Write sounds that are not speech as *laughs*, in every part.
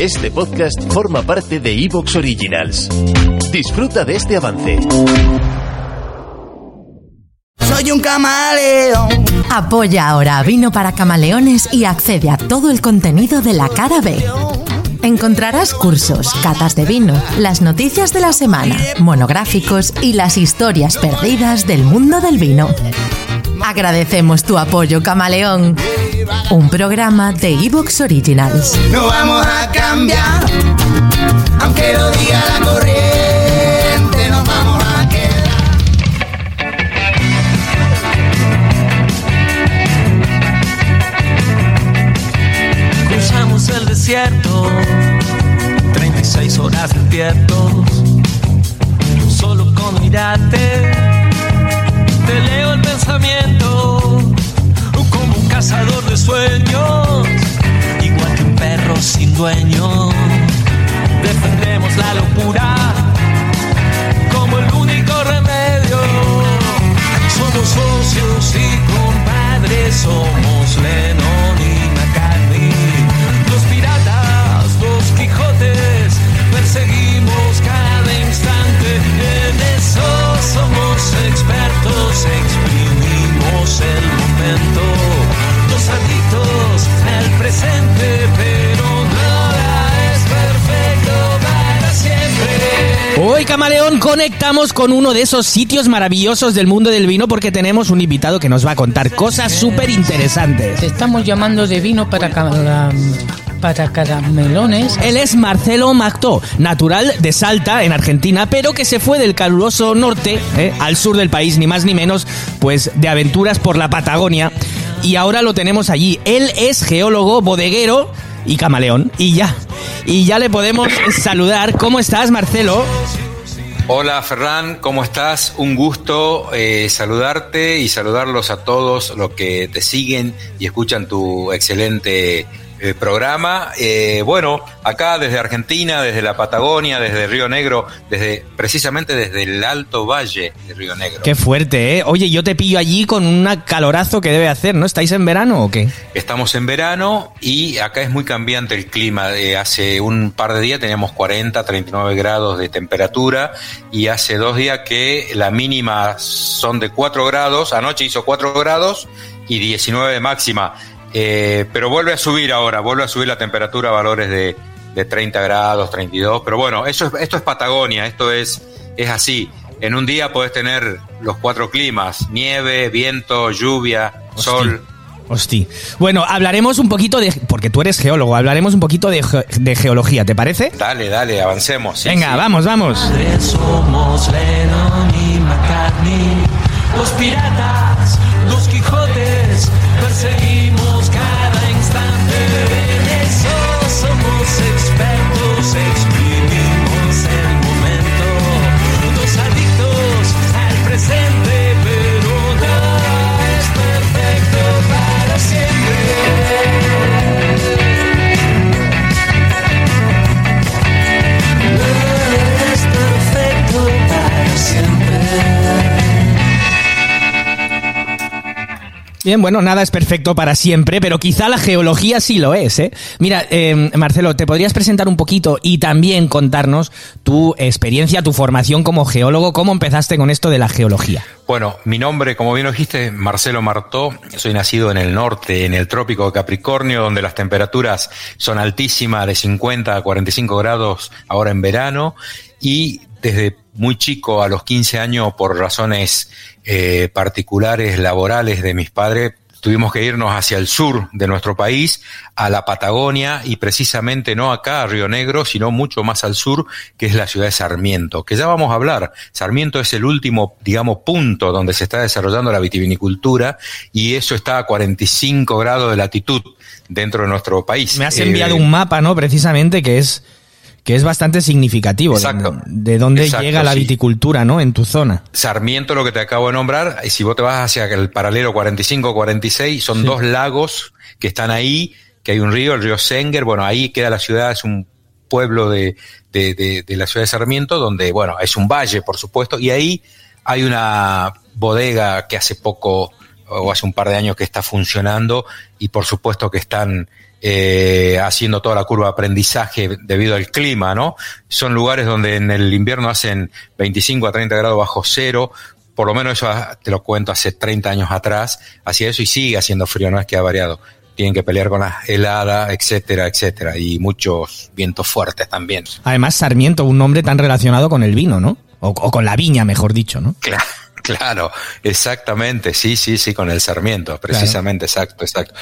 Este podcast forma parte de Evox Originals. Disfruta de este avance. Soy un camaleón. Apoya ahora a Vino para Camaleones y accede a todo el contenido de la cara B. Encontrarás cursos, catas de vino, las noticias de la semana, monográficos y las historias perdidas del mundo del vino. Agradecemos tu apoyo, Camaleón. Un programa de Evox Originals. No vamos a cambiar, aunque dueño, defendemos la locura como el único remedio, somos socios y compadres, somos Lennon Camaleón, conectamos con uno de esos sitios maravillosos del mundo del vino porque tenemos un invitado que nos va a contar cosas súper interesantes. Te estamos llamando de vino para, para caramelones. Él es Marcelo Mactó, natural de Salta, en Argentina, pero que se fue del caluroso norte eh, al sur del país, ni más ni menos, pues de aventuras por la Patagonia. Y ahora lo tenemos allí. Él es geólogo, bodeguero y camaleón. Y ya, y ya le podemos saludar. ¿Cómo estás, Marcelo? Hola Ferran, ¿cómo estás? Un gusto eh, saludarte y saludarlos a todos los que te siguen y escuchan tu excelente eh, programa. Eh, bueno, acá desde Argentina, desde la Patagonia, desde Río Negro, desde precisamente desde el Alto Valle de Río Negro. Qué fuerte, ¿eh? Oye, yo te pillo allí con un calorazo que debe hacer, ¿no? ¿Estáis en verano o qué? Estamos en verano y acá es muy cambiante el clima. Eh, hace un par de días teníamos 40, 39 grados de temperatura y hace dos días que la mínima son de 4 grados. Anoche hizo 4 grados y 19 de máxima. Eh, pero vuelve a subir ahora, vuelve a subir la temperatura a valores de, de 30 grados, 32. Pero bueno, eso es, esto es Patagonia, esto es, es así. En un día podés tener los cuatro climas, nieve, viento, lluvia, sol. Hosti. Bueno, hablaremos un poquito de. Porque tú eres geólogo, hablaremos un poquito de, ge- de geología, ¿te parece? Dale, dale, avancemos. sí, Venga, sí. vamos, vamos. Somos Lennon y McCartney, los piratas, los Quijotes, perseguimos Bien, bueno, nada es perfecto para siempre, pero quizá la geología sí lo es, ¿eh? Mira, eh, Marcelo, ¿te podrías presentar un poquito y también contarnos tu experiencia, tu formación como geólogo? ¿Cómo empezaste con esto de la geología? Bueno, mi nombre, como bien lo dijiste, Marcelo Martó. Soy nacido en el norte, en el trópico de Capricornio, donde las temperaturas son altísimas, de 50 a 45 grados ahora en verano. Y desde muy chico, a los 15 años, por razones eh, particulares, laborales de mis padres, tuvimos que irnos hacia el sur de nuestro país, a la Patagonia y precisamente no acá a Río Negro, sino mucho más al sur, que es la ciudad de Sarmiento, que ya vamos a hablar. Sarmiento es el último, digamos, punto donde se está desarrollando la vitivinicultura y eso está a 45 grados de latitud dentro de nuestro país. Me has enviado eh, un mapa, ¿no? Precisamente que es que es bastante significativo Exacto. de, de dónde Exacto, llega la sí. viticultura, ¿no? En tu zona. Sarmiento, lo que te acabo de nombrar, y si vos te vas hacia el paralelo 45-46, son Sí. dos lagos que están ahí, que hay un río, el río Senger, bueno, ahí queda la ciudad, es un pueblo de, de, de- de la ciudad de Sarmiento, donde, bueno, es un valle, por supuesto, y ahí hay una bodega que hace poco, o hace un par de años que está funcionando, y por supuesto que están eh, haciendo toda la curva de aprendizaje debido al clima, ¿no? Son lugares donde en el invierno hacen 25 a 30 grados bajo cero, por lo menos eso ah, te lo cuento hace 30 años atrás, hacía eso y sigue haciendo frío, no es que ha variado. Tienen que pelear con las heladas, etcétera, etcétera, y muchos vientos fuertes también. Además, Sarmiento, un nombre tan relacionado con el vino, ¿no? O, o con la viña, mejor dicho, ¿no? Claro, claro, exactamente, sí, sí, sí, con el Sarmiento, precisamente, exacto, exacto.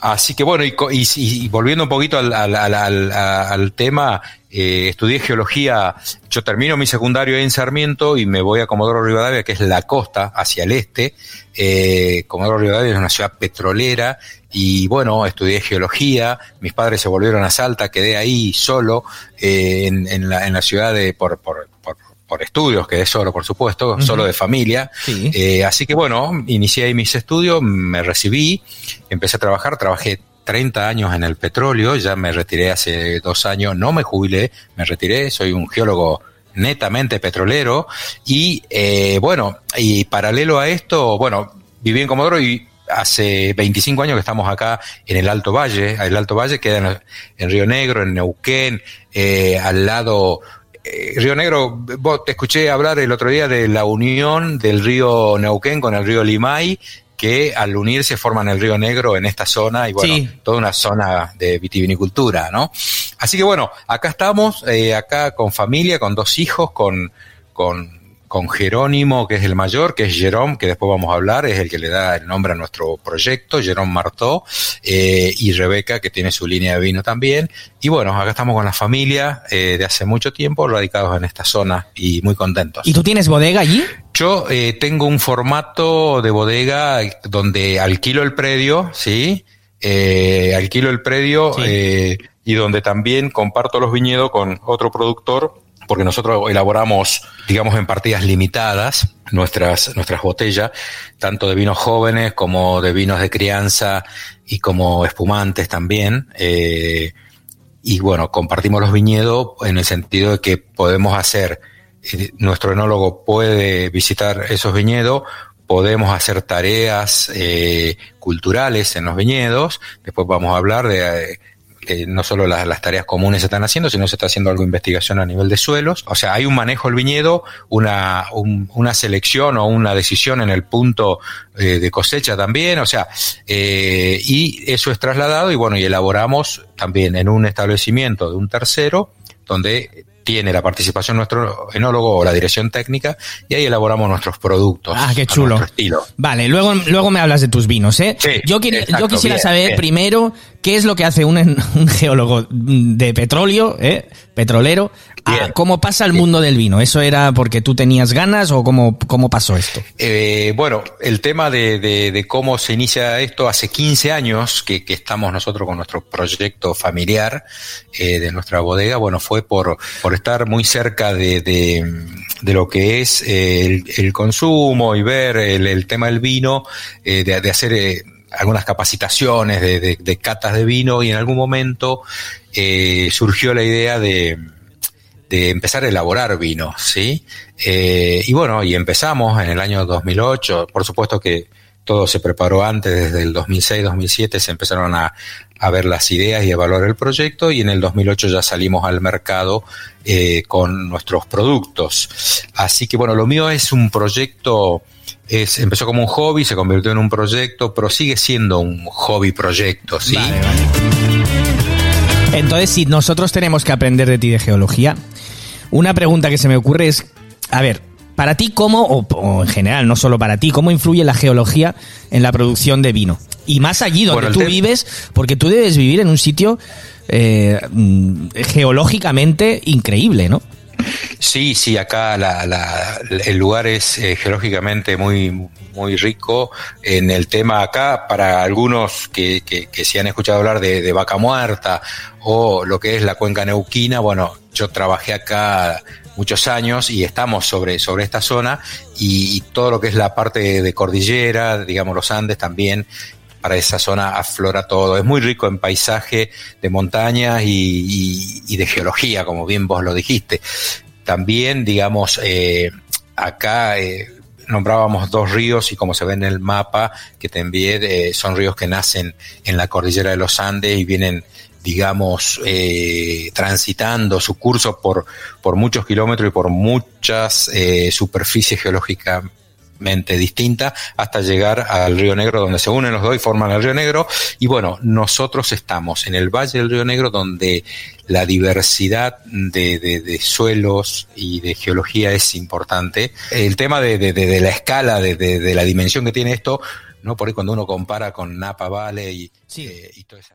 Así que bueno, y, y- y volviendo un poquito al, al- al- al- a- al tema, eh, estudié geología, yo termino mi secundario en Sarmiento y me voy a Comodoro Rivadavia, que es la costa, hacia el este. Eh, Comodoro Rivadavia es una ciudad petrolera y bueno, estudié geología, mis padres se volvieron a Salta, quedé ahí solo eh, en, en la, en la ciudad de, por, por, por, por estudios, quedé solo, por supuesto, solo de familia. Sí. Eh, así que bueno, inicié ahí mis estudios, me recibí, empecé a trabajar, trabajé 30 años en el petróleo, ya me retiré hace dos años, no me jubilé, me retiré, soy un geólogo netamente petrolero y eh, bueno, y paralelo a esto, bueno, viví en Comodoro y hace 25 años que estamos acá en el Alto Valle, el Alto Valle queda en, en Río Negro, en Neuquén, eh, al lado eh, Río Negro, vos te escuché hablar el otro día de la unión del río Neuquén con el río Limay, que al unirse forman el río Negro en esta zona y bueno, Sí. toda una zona de vitivinicultura, ¿no? Así que bueno, acá estamos, eh, acá con familia, con dos hijos, con, con, con Jerónimo, que es el mayor, que es Jerome, que después vamos a hablar, es el que le da el nombre a nuestro proyecto, Jerome Martó, eh, y Rebeca, que tiene su línea de vino también. Y bueno, acá estamos con la familia eh, de hace mucho tiempo, radicados en esta zona y muy contentos. ¿Y tú tienes bodega allí? Yo eh, tengo un formato de bodega donde alquilo el predio, ¿sí? Eh, alquilo el predio Sí. eh, y donde también comparto los viñedos con otro productor, porque nosotros elaboramos, digamos, en partidas limitadas nuestras, nuestras botellas, tanto de vinos jóvenes como de vinos de crianza y como espumantes también. Eh, y bueno, compartimos los viñedos en el sentido de que podemos hacer, eh, nuestro enólogo puede visitar esos viñedos, podemos hacer tareas eh, culturales en los viñedos, después vamos a hablar de... eh, que no solo las, las tareas comunes se están haciendo, sino se está haciendo algo de investigación a nivel de suelos. O sea, hay un manejo del viñedo, una, un- una selección o una decisión en el punto eh, de cosecha también. O sea, eh, y eso es trasladado y bueno, y elaboramos también en un establecimiento de un tercero, donde tiene la participación nuestro enólogo o la dirección técnica, y ahí elaboramos nuestros productos. Ah, qué a chulo. nuestro estilo. Vale, luego, luego me hablas de tus vinos, ¿eh? Sí, yo, quiero- exacto, yo quisiera bien, saber bien. primero qué es lo que hace un, *laughs* un geólogo de petróleo, ¿eh? Petrolero, a cómo pasa el mundo del vino. ¿Eso era porque tú tenías ganas o cómo, cómo pasó esto? Eh, bueno, el tema de, de- de cómo se inicia esto hace 15 años que, que estamos nosotros con nuestro proyecto familiar eh, de nuestra bodega, bueno, fue por, por estar muy cerca de, de, de lo que es eh, el, el consumo y ver el, el tema del vino, eh, de, de hacer eh, algunas capacitaciones de, de- de catas de vino y en algún momento eh, surgió la idea de de empezar a elaborar vino, ¿sí? Eh, y bueno, y empezamos en el año 2008, por supuesto que todo se preparó antes, desde el 2006-2007 se empezaron a, a ver las ideas y a evaluar el proyecto y en el 2008 ya salimos al mercado eh, con nuestros productos. Así que bueno, lo mío es un proyecto, es, empezó como un hobby, se convirtió en un proyecto, pero sigue siendo un hobby proyecto, ¿sí? Entonces, si nosotros tenemos que aprender de ti de geología, una pregunta que se me ocurre es, a ver, para ti cómo, o, o en general, no solo para ti, cómo influye la geología en la producción de vino? Y más allí donde Bueno, tú vives, porque tú debes vivir en un sitio eh, mm, geológicamente increíble, ¿no? Sí, sí, acá la- la- el lugar es eh, geológicamente muy, muy rico. En el tema acá, para algunos que, que, que sí han escuchado hablar de, de Vaca Muerta o lo que es la cuenca neuquina, bueno, yo trabajé acá muchos años y estamos sobre, sobre esta zona y, y todo lo que es la parte de cordillera, digamos los Andes también, para esa zona aflora todo. Es muy rico en paisaje de montañas y, y- de geología, como bien vos lo dijiste. También, digamos, eh, acá eh, nombrábamos dos ríos y como se ve en el mapa que te envié, eh, son ríos que nacen en la cordillera de los Andes y vienen digamos, eh, transitando su curso por, por muchos kilómetros y por muchas eh, superficies geológicamente distintas hasta llegar al Río Negro, donde se unen los dos y forman el Río Negro. Y bueno, nosotros estamos en el Valle del Río Negro, donde la diversidad de, de- de suelos y de geología es importante. El tema de, de- la escala, de, de- de la dimensión que tiene esto, ¿no? Por ahí cuando uno compara con Napa Valley y, eh, y todo eso.